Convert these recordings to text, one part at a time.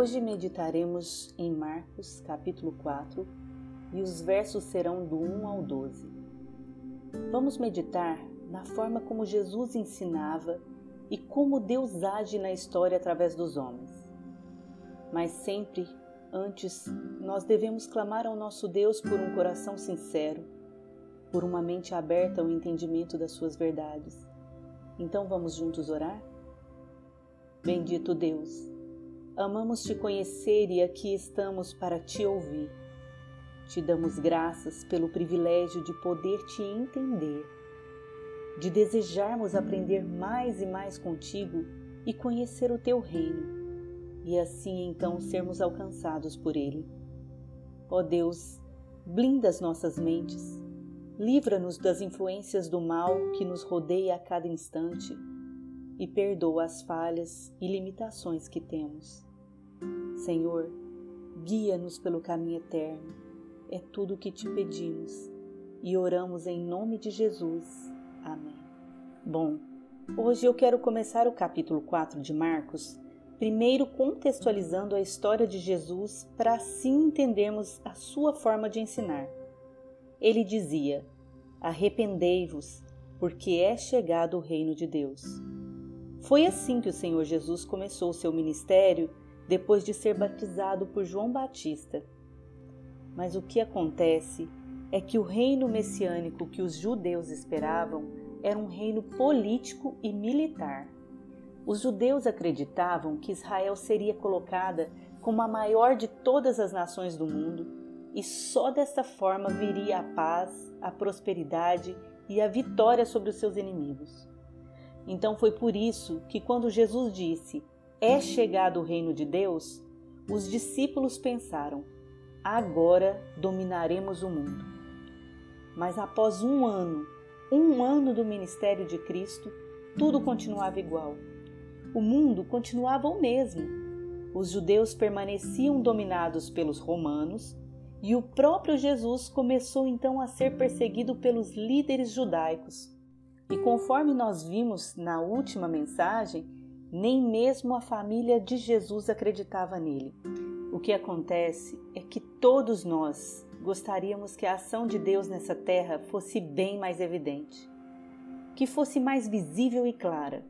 Hoje meditaremos em Marcos, capítulo 4, e os versos serão do 1 ao 12. Vamos meditar na forma como Jesus ensinava e como Deus age na história através dos homens. Mas sempre antes, nós devemos clamar ao nosso Deus por um coração sincero, por uma mente aberta ao entendimento das suas verdades. Então vamos juntos orar? Bendito Deus, amamos te conhecer e aqui estamos para te ouvir. Te damos graças pelo privilégio de poder te entender de desejarmos aprender mais e mais contigo e conhecer o teu reino, e assim então sermos alcançados por ele. Ó Deus, blinda as nossas mentes, livra-nos das influências do mal que nos rodeia a cada instante e perdoa as falhas e limitações que temos. Senhor, guia-nos pelo caminho eterno, é tudo o que te pedimos e oramos em nome de Jesus. Amém. Bom, hoje eu quero começar o capítulo 4 de Marcos, primeiro contextualizando a história de Jesus para assim entendermos a sua forma de ensinar. Ele dizia: Arrependei-vos, porque é chegado o reino de Deus. Foi assim que o Senhor Jesus começou o seu ministério depois de ser batizado por João Batista. Mas o que acontece é que o reino messiânico que os judeus esperavam era um reino político e militar. Os judeus acreditavam que Israel seria colocada como a maior de todas as nações do mundo e só dessa forma viria a paz, a prosperidade e a vitória sobre os seus inimigos. Então foi por isso que, quando Jesus disse: É chegado o reino de Deus, os discípulos pensaram: Agora dominaremos o mundo. Mas após um ano, um ano do ministério de Cristo, tudo continuava igual. O mundo continuava o mesmo. Os judeus permaneciam dominados pelos romanos e o próprio Jesus começou então a ser perseguido pelos líderes judaicos. E conforme nós vimos na última mensagem, nem mesmo a família de Jesus acreditava nele. O que acontece é que todos nós, gostaríamos que a ação de Deus nessa terra fosse bem mais evidente, que fosse mais visível e clara.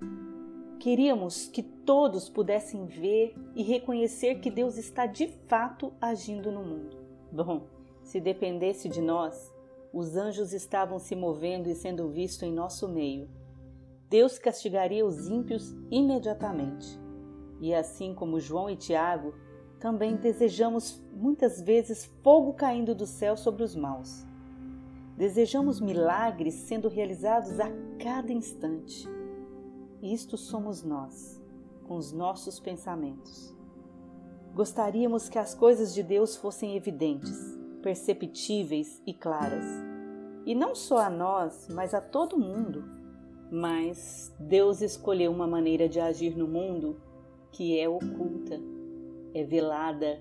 Queríamos que todos pudessem ver e reconhecer que Deus está de fato agindo no mundo. Bom, se dependesse de nós, os anjos estavam se movendo e sendo vistos em nosso meio. Deus castigaria os ímpios imediatamente. E assim como João e Tiago, também desejamos muitas vezes fogo caindo do céu sobre os maus. Desejamos milagres sendo realizados a cada instante. Isto somos nós, com os nossos pensamentos. Gostaríamos que as coisas de Deus fossem evidentes, perceptíveis e claras. E não só a nós, mas a todo mundo. Mas Deus escolheu uma maneira de agir no mundo que é oculta é velada,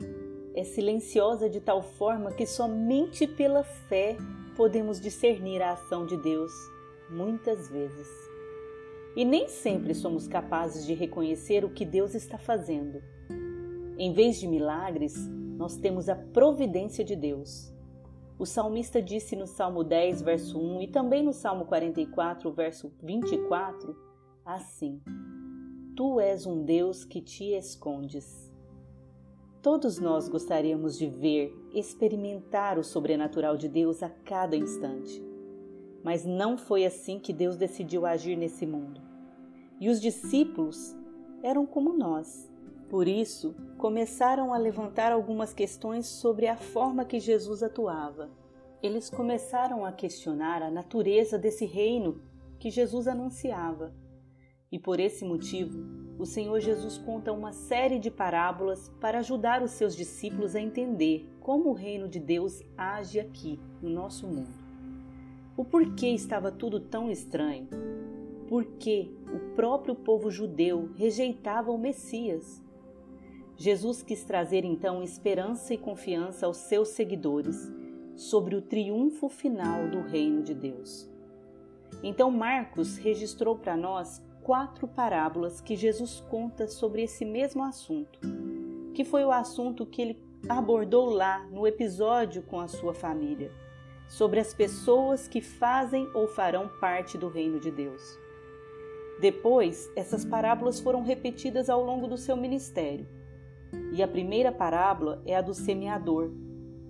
é silenciosa de tal forma que somente pela fé podemos discernir a ação de Deus, muitas vezes. E nem sempre somos capazes de reconhecer o que Deus está fazendo. Em vez de milagres, nós temos a providência de Deus. O salmista disse no Salmo 10, verso 1 e também no Salmo 44, verso 24, assim: Tu és um Deus que te escondes. Todos nós gostaríamos de ver, experimentar o sobrenatural de Deus a cada instante. Mas não foi assim que Deus decidiu agir nesse mundo. E os discípulos eram como nós. Por isso, começaram a levantar algumas questões sobre a forma que Jesus atuava. Eles começaram a questionar a natureza desse reino que Jesus anunciava. E por esse motivo, o Senhor Jesus conta uma série de parábolas para ajudar os seus discípulos a entender como o reino de Deus age aqui no nosso mundo. O porquê estava tudo tão estranho? Por que o próprio povo judeu rejeitava o Messias? Jesus quis trazer então esperança e confiança aos seus seguidores sobre o triunfo final do reino de Deus. Então Marcos registrou para nós quatro parábolas que Jesus conta sobre esse mesmo assunto, que foi o assunto que ele abordou lá no episódio com a sua família, sobre as pessoas que fazem ou farão parte do reino de Deus. Depois, essas parábolas foram repetidas ao longo do seu ministério. E a primeira parábola é a do semeador,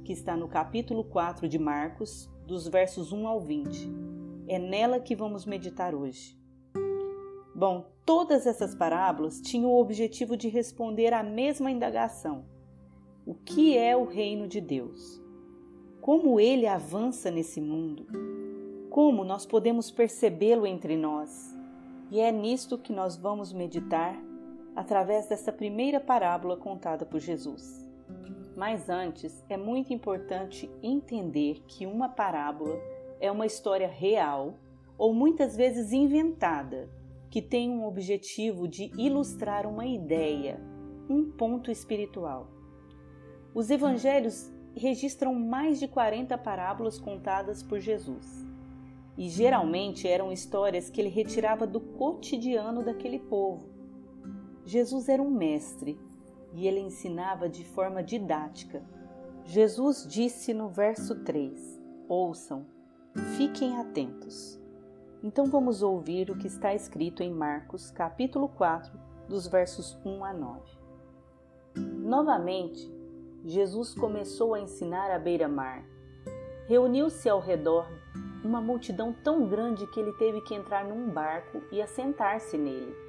que está no capítulo 4 de Marcos, dos versos 1 ao 20. É nela que vamos meditar hoje. Bom, todas essas parábolas tinham o objetivo de responder à mesma indagação: o que é o reino de Deus? Como ele avança nesse mundo? Como nós podemos percebê-lo entre nós? E é nisto que nós vamos meditar através dessa primeira parábola contada por Jesus. Mas antes, é muito importante entender que uma parábola é uma história real ou muitas vezes inventada, que tem um objetivo de ilustrar uma ideia, um ponto espiritual. Os evangelhos registram mais de 40 parábolas contadas por Jesus. E geralmente eram histórias que ele retirava do cotidiano daquele povo. Jesus era um mestre e ele ensinava de forma didática. Jesus disse no verso 3: Ouçam, fiquem atentos. Então vamos ouvir o que está escrito em Marcos, capítulo 4, dos versos 1 a 9. Novamente, Jesus começou a ensinar à beira-mar. Reuniu-se ao redor uma multidão tão grande que ele teve que entrar num barco e assentar-se nele.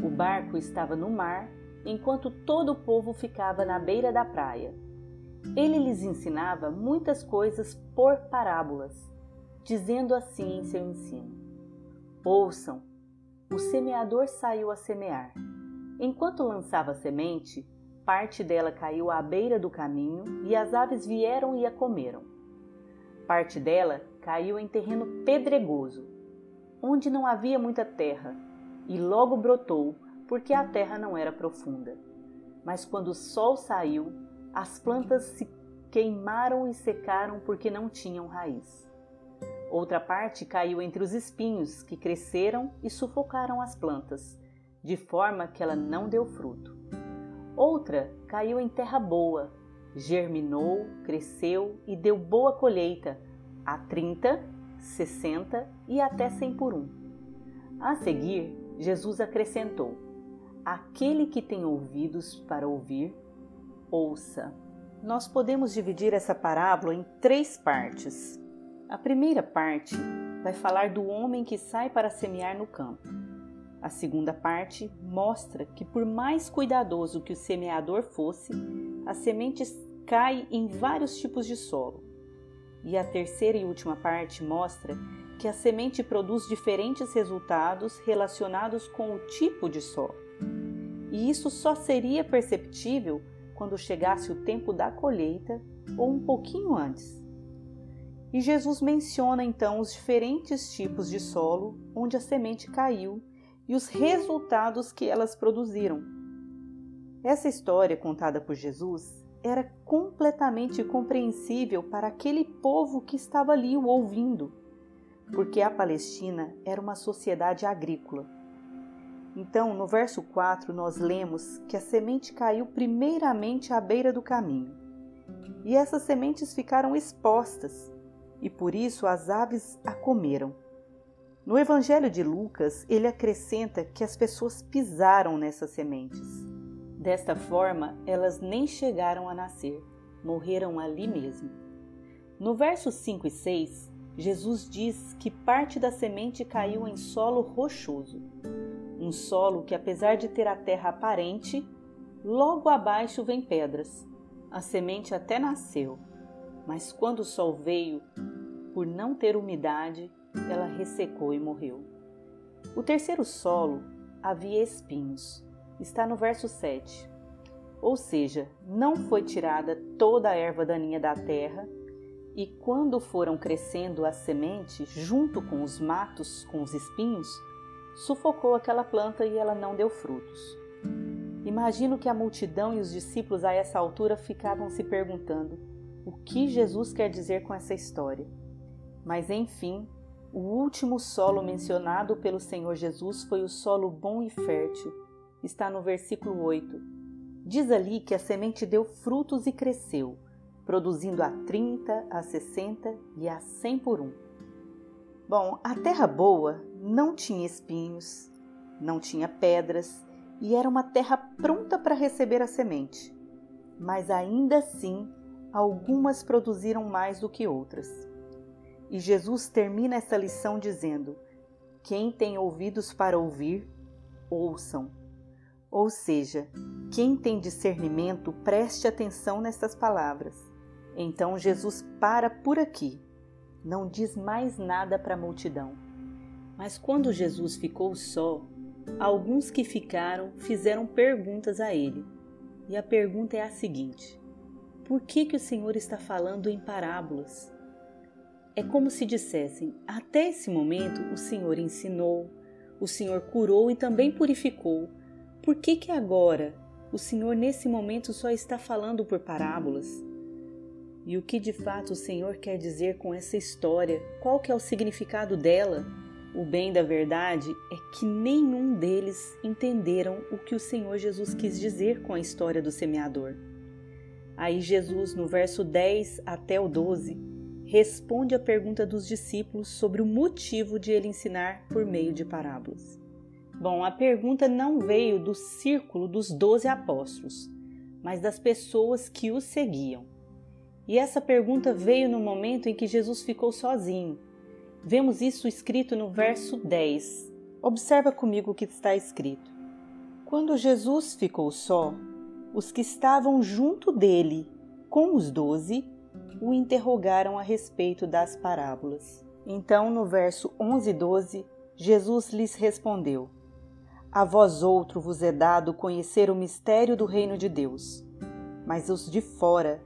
O barco estava no mar enquanto todo o povo ficava na beira da praia. Ele lhes ensinava muitas coisas por parábolas, dizendo assim em seu ensino: Ouçam, o semeador saiu a semear. Enquanto lançava semente, parte dela caiu à beira do caminho e as aves vieram e a comeram. Parte dela caiu em terreno pedregoso, onde não havia muita terra, e logo brotou porque a terra não era profunda. Mas quando o sol saiu, as plantas se queimaram e secaram porque não tinham raiz. Outra parte caiu entre os espinhos, que cresceram e sufocaram as plantas, de forma que ela não deu fruto. Outra caiu em terra boa, germinou, cresceu e deu boa colheita, a 30, 60 e até 100 por um. A seguir, Jesus acrescentou: Aquele que tem ouvidos para ouvir, ouça. Nós podemos dividir essa parábola em três partes. A primeira parte vai falar do homem que sai para semear no campo. A segunda parte mostra que, por mais cuidadoso que o semeador fosse, as sementes caem em vários tipos de solo. E a terceira e última parte mostra que a semente produz diferentes resultados relacionados com o tipo de solo e isso só seria perceptível quando chegasse o tempo da colheita ou um pouquinho antes. E Jesus menciona então os diferentes tipos de solo onde a semente caiu e os resultados que elas produziram. Essa história contada por Jesus era completamente compreensível para aquele povo que estava ali o ouvindo, porque a Palestina era uma sociedade agrícola então, no verso 4, nós lemos que a semente caiu primeiramente à beira do caminho. E essas sementes ficaram expostas, e por isso as aves a comeram. No Evangelho de Lucas, ele acrescenta que as pessoas pisaram nessas sementes. Desta forma, elas nem chegaram a nascer, morreram ali mesmo. No verso 5 e 6, Jesus diz que parte da semente caiu em solo rochoso um solo que, apesar de ter a terra aparente, logo abaixo vem pedras. A semente até nasceu, mas quando o sol veio, por não ter umidade, ela ressecou e morreu. O terceiro solo havia espinhos. Está no verso 7. Ou seja, não foi tirada toda a erva daninha da terra, e quando foram crescendo as sementes, junto com os matos com os espinhos, sufocou aquela planta e ela não deu frutos. Imagino que a multidão e os discípulos a essa altura ficavam se perguntando o que Jesus quer dizer com essa história. Mas enfim, o último solo mencionado pelo Senhor Jesus foi o solo bom e fértil. Está no versículo 8. Diz ali que a semente deu frutos e cresceu, produzindo a 30, a 60 e a 100 por um. Bom, a terra boa não tinha espinhos, não tinha pedras e era uma terra pronta para receber a semente. Mas ainda assim, algumas produziram mais do que outras. E Jesus termina essa lição dizendo: Quem tem ouvidos para ouvir, ouçam. Ou seja, quem tem discernimento, preste atenção nessas palavras. Então Jesus para por aqui, não diz mais nada para a multidão. Mas quando Jesus ficou só, alguns que ficaram fizeram perguntas a ele. E a pergunta é a seguinte: Por que que o Senhor está falando em parábolas? É como se dissessem: Até esse momento o Senhor ensinou, o Senhor curou e também purificou. Por que que agora o Senhor nesse momento só está falando por parábolas? E o que de fato o Senhor quer dizer com essa história? Qual que é o significado dela? O bem da verdade é que nenhum deles entenderam o que o Senhor Jesus quis dizer com a história do semeador. Aí Jesus, no verso 10 até o 12, responde a pergunta dos discípulos sobre o motivo de ele ensinar por meio de parábolas. Bom, a pergunta não veio do círculo dos doze apóstolos, mas das pessoas que o seguiam. E essa pergunta veio no momento em que Jesus ficou sozinho. Vemos isso escrito no verso 10. Observa comigo o que está escrito. Quando Jesus ficou só, os que estavam junto dele, com os doze, o interrogaram a respeito das parábolas. Então, no verso 11 e 12, Jesus lhes respondeu: A vós outro vos é dado conhecer o mistério do reino de Deus, mas os de fora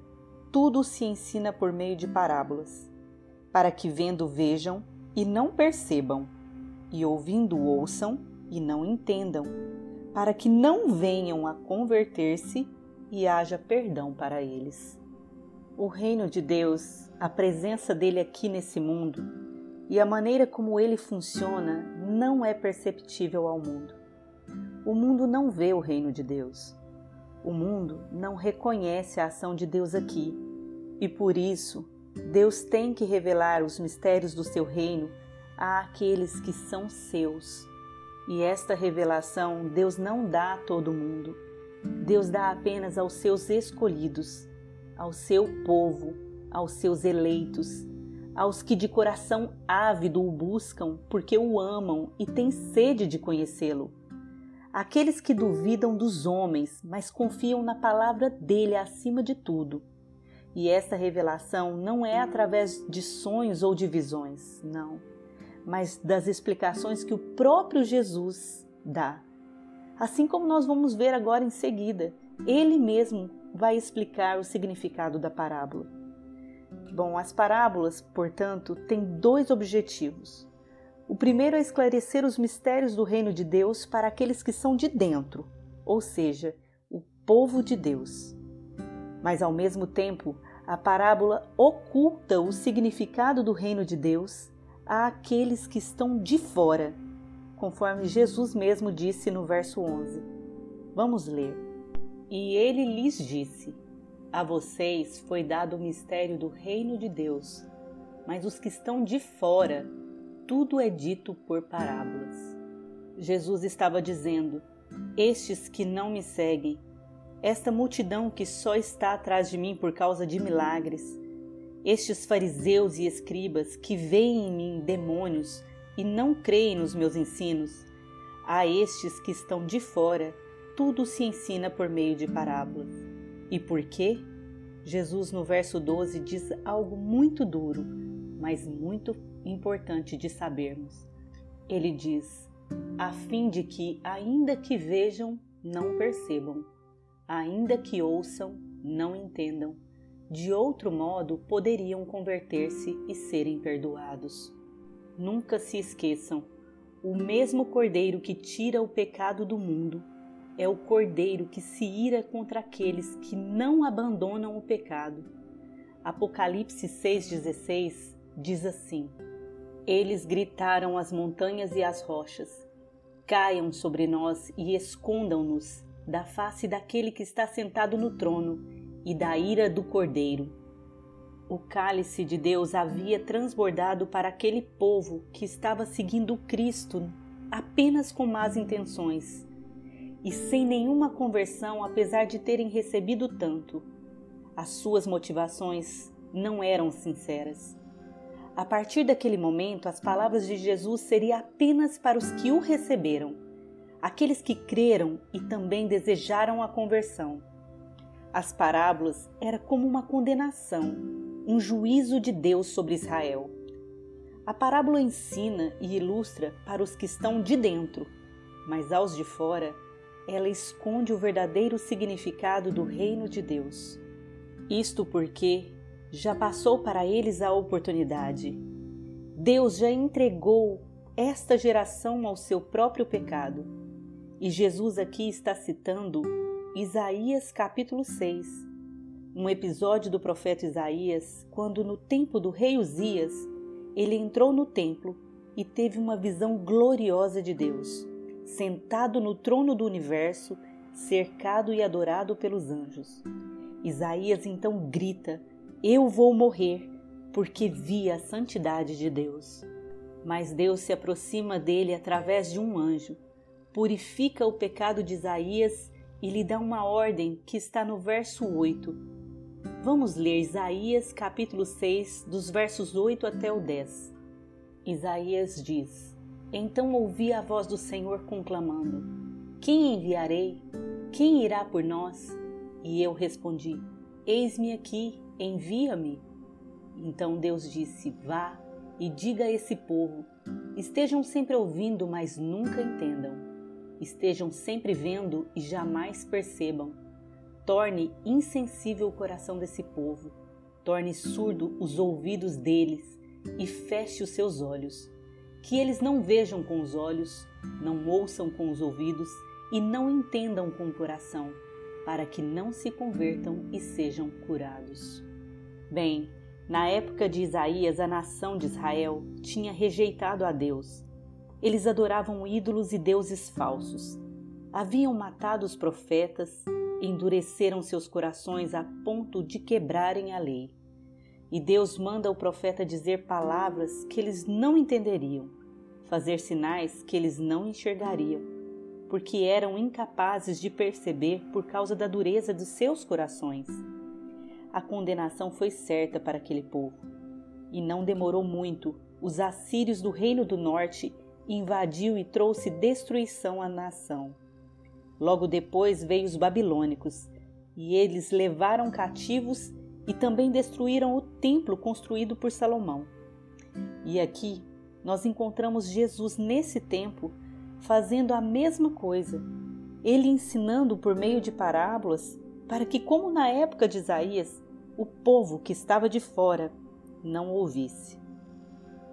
tudo se ensina por meio de parábolas, para que vendo vejam e não percebam, e ouvindo ouçam e não entendam, para que não venham a converter-se e haja perdão para eles. O reino de Deus, a presença dele aqui nesse mundo e a maneira como ele funciona não é perceptível ao mundo. O mundo não vê o reino de Deus. O mundo não reconhece a ação de Deus aqui e por isso, Deus tem que revelar os mistérios do seu reino àqueles que são seus. E esta revelação Deus não dá a todo mundo. Deus dá apenas aos seus escolhidos, ao seu povo, aos seus eleitos, aos que de coração ávido o buscam porque o amam e têm sede de conhecê-lo. Aqueles que duvidam dos homens, mas confiam na palavra dele acima de tudo e essa revelação não é através de sonhos ou de visões, não, mas das explicações que o próprio Jesus dá. Assim como nós vamos ver agora em seguida, ele mesmo vai explicar o significado da parábola. Bom, as parábolas, portanto, têm dois objetivos. O primeiro é esclarecer os mistérios do reino de Deus para aqueles que são de dentro, ou seja, o povo de Deus. Mas ao mesmo tempo, a parábola oculta o significado do reino de Deus àqueles que estão de fora, conforme Jesus mesmo disse no verso 11. Vamos ler. E ele lhes disse: A vocês foi dado o mistério do reino de Deus, mas os que estão de fora, tudo é dito por parábolas. Jesus estava dizendo: Estes que não me seguem esta multidão que só está atrás de mim por causa de milagres, estes fariseus e escribas que veem em mim demônios e não creem nos meus ensinos, a estes que estão de fora, tudo se ensina por meio de parábolas. E por quê? Jesus, no verso 12, diz algo muito duro, mas muito importante de sabermos. Ele diz: a fim de que, ainda que vejam, não percebam ainda que ouçam, não entendam. De outro modo, poderiam converter-se e serem perdoados. Nunca se esqueçam: o mesmo Cordeiro que tira o pecado do mundo é o Cordeiro que se ira contra aqueles que não abandonam o pecado. Apocalipse 6,16 diz assim: Eles gritaram às montanhas e às rochas: Caiam sobre nós e escondam-nos da face daquele que está sentado no trono e da ira do cordeiro. O cálice de Deus havia transbordado para aquele povo que estava seguindo Cristo apenas com más intenções e sem nenhuma conversão, apesar de terem recebido tanto. As suas motivações não eram sinceras. A partir daquele momento, as palavras de Jesus seriam apenas para os que o receberam, aqueles que creram e também desejaram a conversão. As parábolas eram como uma condenação, um juízo de Deus sobre Israel. A parábola ensina e ilustra para os que estão de dentro, mas aos de fora, ela esconde o verdadeiro significado do reino de Deus. Isto porque já passou para eles a oportunidade. Deus já entregou esta geração ao seu próprio pecado. E Jesus aqui está citando Isaías capítulo 6, um episódio do profeta Isaías, quando no tempo do rei Uzias, ele entrou no templo e teve uma visão gloriosa de Deus, sentado no trono do universo, cercado e adorado pelos anjos. Isaías então grita: eu vou morrer, porque vi a santidade de Deus. Mas Deus se aproxima dele através de um anjo, purifica o pecado de Isaías e lhe dá uma ordem que está no verso 8. Vamos ler Isaías capítulo 6, dos versos 8 até o 10. Isaías diz: Então ouvi a voz do Senhor conclamando: Quem enviarei? Quem irá por nós? E eu respondi: Eis-me aqui, envia-me. Então Deus disse: Vá e diga a esse povo: estejam sempre ouvindo, mas nunca entendam. Estejam sempre vendo e jamais percebam. Torne insensível o coração desse povo, torne surdo os ouvidos deles e feche os seus olhos. Que eles não vejam com os olhos, não ouçam com os ouvidos e não entendam com o coração, para que não se convertam e sejam curados. Bem, na época de Isaías, a nação de Israel tinha rejeitado a Deus. Eles adoravam ídolos e deuses falsos. Haviam matado os profetas, endureceram seus corações a ponto de quebrarem a lei. E Deus manda o profeta dizer palavras que eles não entenderiam, fazer sinais que eles não enxergariam, porque eram incapazes de perceber por causa da dureza de seus corações a condenação foi certa para aquele povo. E não demorou muito, os assírios do reino do norte invadiu e trouxe destruição à nação. Logo depois veio os babilônicos, e eles levaram cativos e também destruíram o templo construído por Salomão. E aqui nós encontramos Jesus nesse tempo fazendo a mesma coisa, ele ensinando por meio de parábolas, para que, como na época de Isaías, o povo que estava de fora não ouvisse,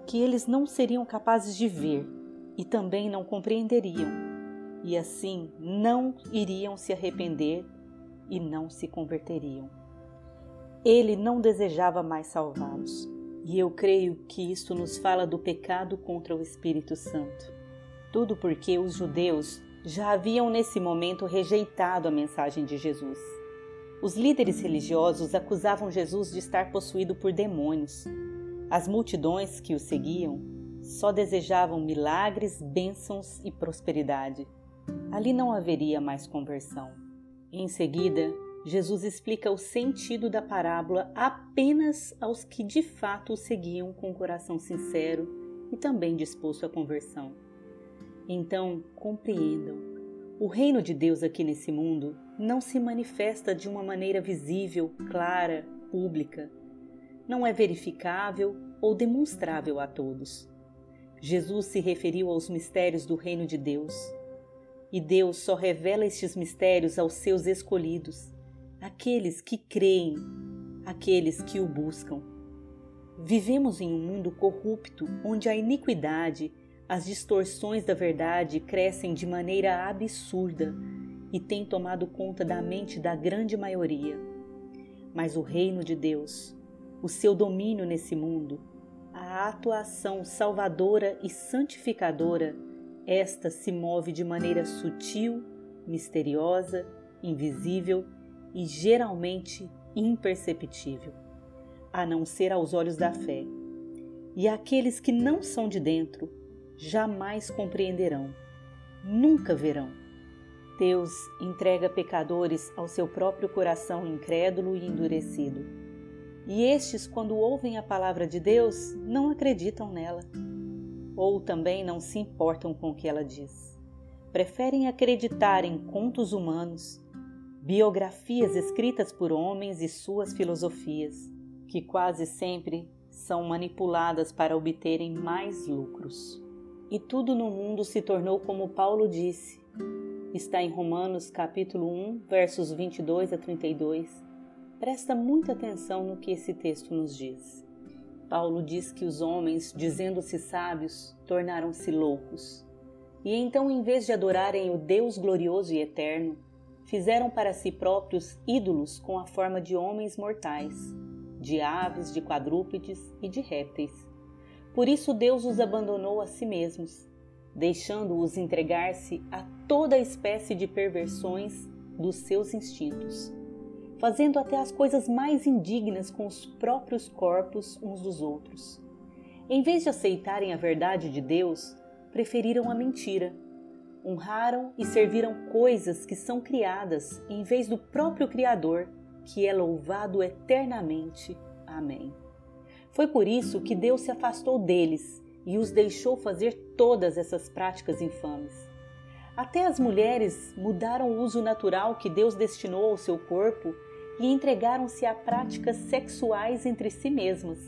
que eles não seriam capazes de ver e também não compreenderiam, e assim não iriam se arrepender e não se converteriam. Ele não desejava mais salvá-los, e eu creio que isto nos fala do pecado contra o Espírito Santo. Tudo porque os judeus já haviam nesse momento rejeitado a mensagem de Jesus. Os líderes religiosos acusavam Jesus de estar possuído por demônios. As multidões que o seguiam só desejavam milagres, bênçãos e prosperidade. Ali não haveria mais conversão. Em seguida, Jesus explica o sentido da parábola apenas aos que de fato o seguiam com o coração sincero e também disposto à conversão. Então, compreendam o reino de Deus aqui nesse mundo não se manifesta de uma maneira visível, clara, pública. Não é verificável ou demonstrável a todos. Jesus se referiu aos mistérios do reino de Deus. E Deus só revela estes mistérios aos seus escolhidos, aqueles que creem, aqueles que o buscam. Vivemos em um mundo corrupto onde a iniquidade as distorções da verdade crescem de maneira absurda e têm tomado conta da mente da grande maioria. Mas o reino de Deus, o seu domínio nesse mundo, a atuação salvadora e santificadora, esta se move de maneira sutil, misteriosa, invisível e geralmente imperceptível, a não ser aos olhos da fé. E aqueles que não são de dentro jamais compreenderão, nunca verão. Deus entrega pecadores ao seu próprio coração incrédulo e endurecido. E estes, quando ouvem a palavra de Deus, não acreditam nela, ou também não se importam com o que ela diz. Preferem acreditar em contos humanos, biografias escritas por homens e suas filosofias, que quase sempre são manipuladas para obterem mais lucros. E tudo no mundo se tornou como Paulo disse. Está em Romanos capítulo 1, versos 22 a 32. Presta muita atenção no que esse texto nos diz. Paulo diz que os homens, dizendo-se sábios, tornaram-se loucos. E então, em vez de adorarem o Deus glorioso e eterno, fizeram para si próprios ídolos com a forma de homens mortais, de aves, de quadrúpedes e de répteis. Por isso Deus os abandonou a si mesmos, deixando-os entregar-se a toda espécie de perversões dos seus instintos, fazendo até as coisas mais indignas com os próprios corpos uns dos outros. Em vez de aceitarem a verdade de Deus, preferiram a mentira. Honraram e serviram coisas que são criadas em vez do próprio Criador que é louvado eternamente. Amém. Foi por isso que Deus se afastou deles e os deixou fazer todas essas práticas infames. Até as mulheres mudaram o uso natural que Deus destinou ao seu corpo e entregaram-se a práticas sexuais entre si mesmas.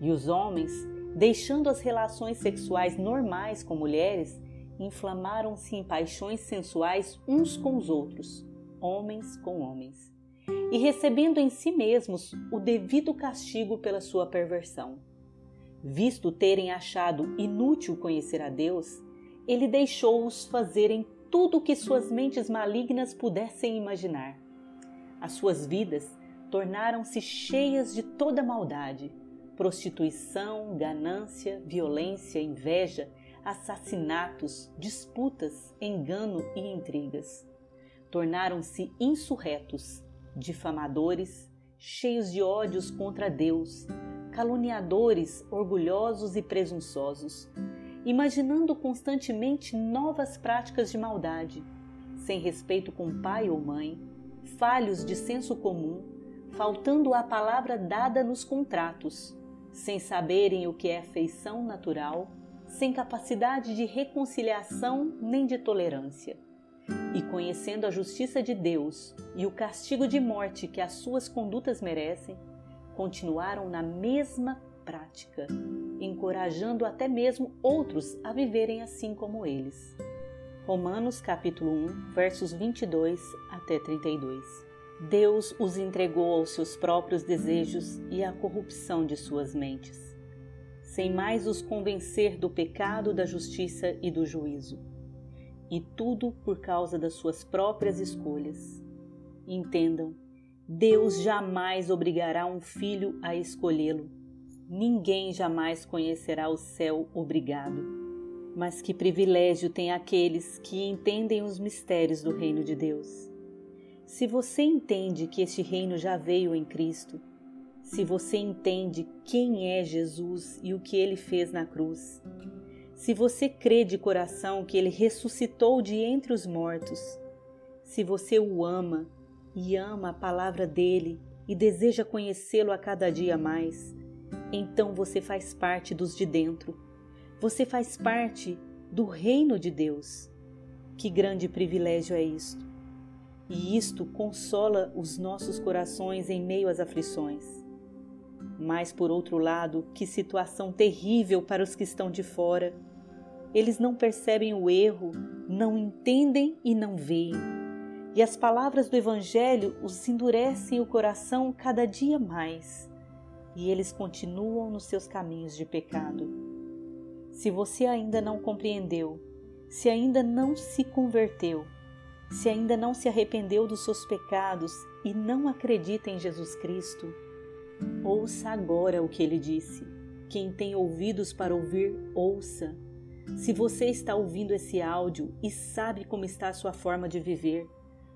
E os homens, deixando as relações sexuais normais com mulheres, inflamaram-se em paixões sensuais uns com os outros, homens com homens e recebendo em si mesmos o devido castigo pela sua perversão. Visto terem achado inútil conhecer a Deus, ele deixou-os fazerem tudo o que suas mentes malignas pudessem imaginar. As suas vidas tornaram-se cheias de toda maldade, prostituição, ganância, violência, inveja, assassinatos, disputas, engano e intrigas. Tornaram-se insurretos, difamadores, cheios de ódios contra Deus, caluniadores, orgulhosos e presunçosos, imaginando constantemente novas práticas de maldade, sem respeito com pai ou mãe, falhos de senso comum, faltando a palavra dada nos contratos, sem saberem o que é afeição natural, sem capacidade de reconciliação nem de tolerância e conhecendo a justiça de Deus e o castigo de morte que as suas condutas merecem, continuaram na mesma prática, encorajando até mesmo outros a viverem assim como eles. Romanos capítulo 1, versos 22 até 32. Deus os entregou aos seus próprios desejos e à corrupção de suas mentes, sem mais os convencer do pecado, da justiça e do juízo e tudo por causa das suas próprias escolhas. Entendam, Deus jamais obrigará um filho a escolhê-lo. Ninguém jamais conhecerá o céu obrigado. Mas que privilégio tem aqueles que entendem os mistérios do reino de Deus. Se você entende que este reino já veio em Cristo, se você entende quem é Jesus e o que ele fez na cruz, se você crê de coração que ele ressuscitou de entre os mortos, se você o ama e ama a palavra dele e deseja conhecê-lo a cada dia mais, então você faz parte dos de dentro. Você faz parte do reino de Deus. Que grande privilégio é isto! E isto consola os nossos corações em meio às aflições. Mas, por outro lado, que situação terrível para os que estão de fora eles não percebem o erro, não entendem e não veem. E as palavras do Evangelho os endurecem o coração cada dia mais, e eles continuam nos seus caminhos de pecado. Se você ainda não compreendeu, se ainda não se converteu, se ainda não se arrependeu dos seus pecados e não acredita em Jesus Cristo, ouça agora o que ele disse. Quem tem ouvidos para ouvir, ouça. Se você está ouvindo esse áudio e sabe como está a sua forma de viver,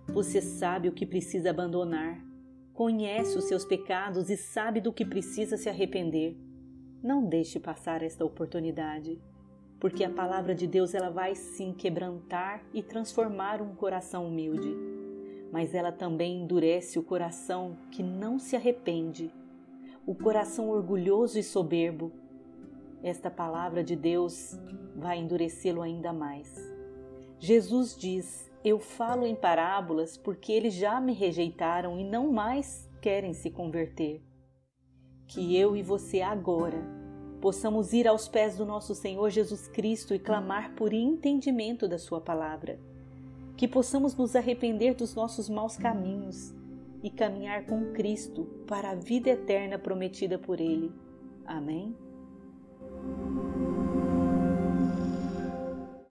você sabe o que precisa abandonar, conhece os seus pecados e sabe do que precisa se arrepender. Não deixe passar esta oportunidade, porque a palavra de Deus ela vai sim quebrantar e transformar um coração humilde, mas ela também endurece o coração que não se arrepende, o coração orgulhoso e soberbo. Esta palavra de Deus vai endurecê-lo ainda mais. Jesus diz: Eu falo em parábolas porque eles já me rejeitaram e não mais querem se converter. Que eu e você agora possamos ir aos pés do nosso Senhor Jesus Cristo e clamar por entendimento da Sua palavra. Que possamos nos arrepender dos nossos maus caminhos e caminhar com Cristo para a vida eterna prometida por Ele. Amém?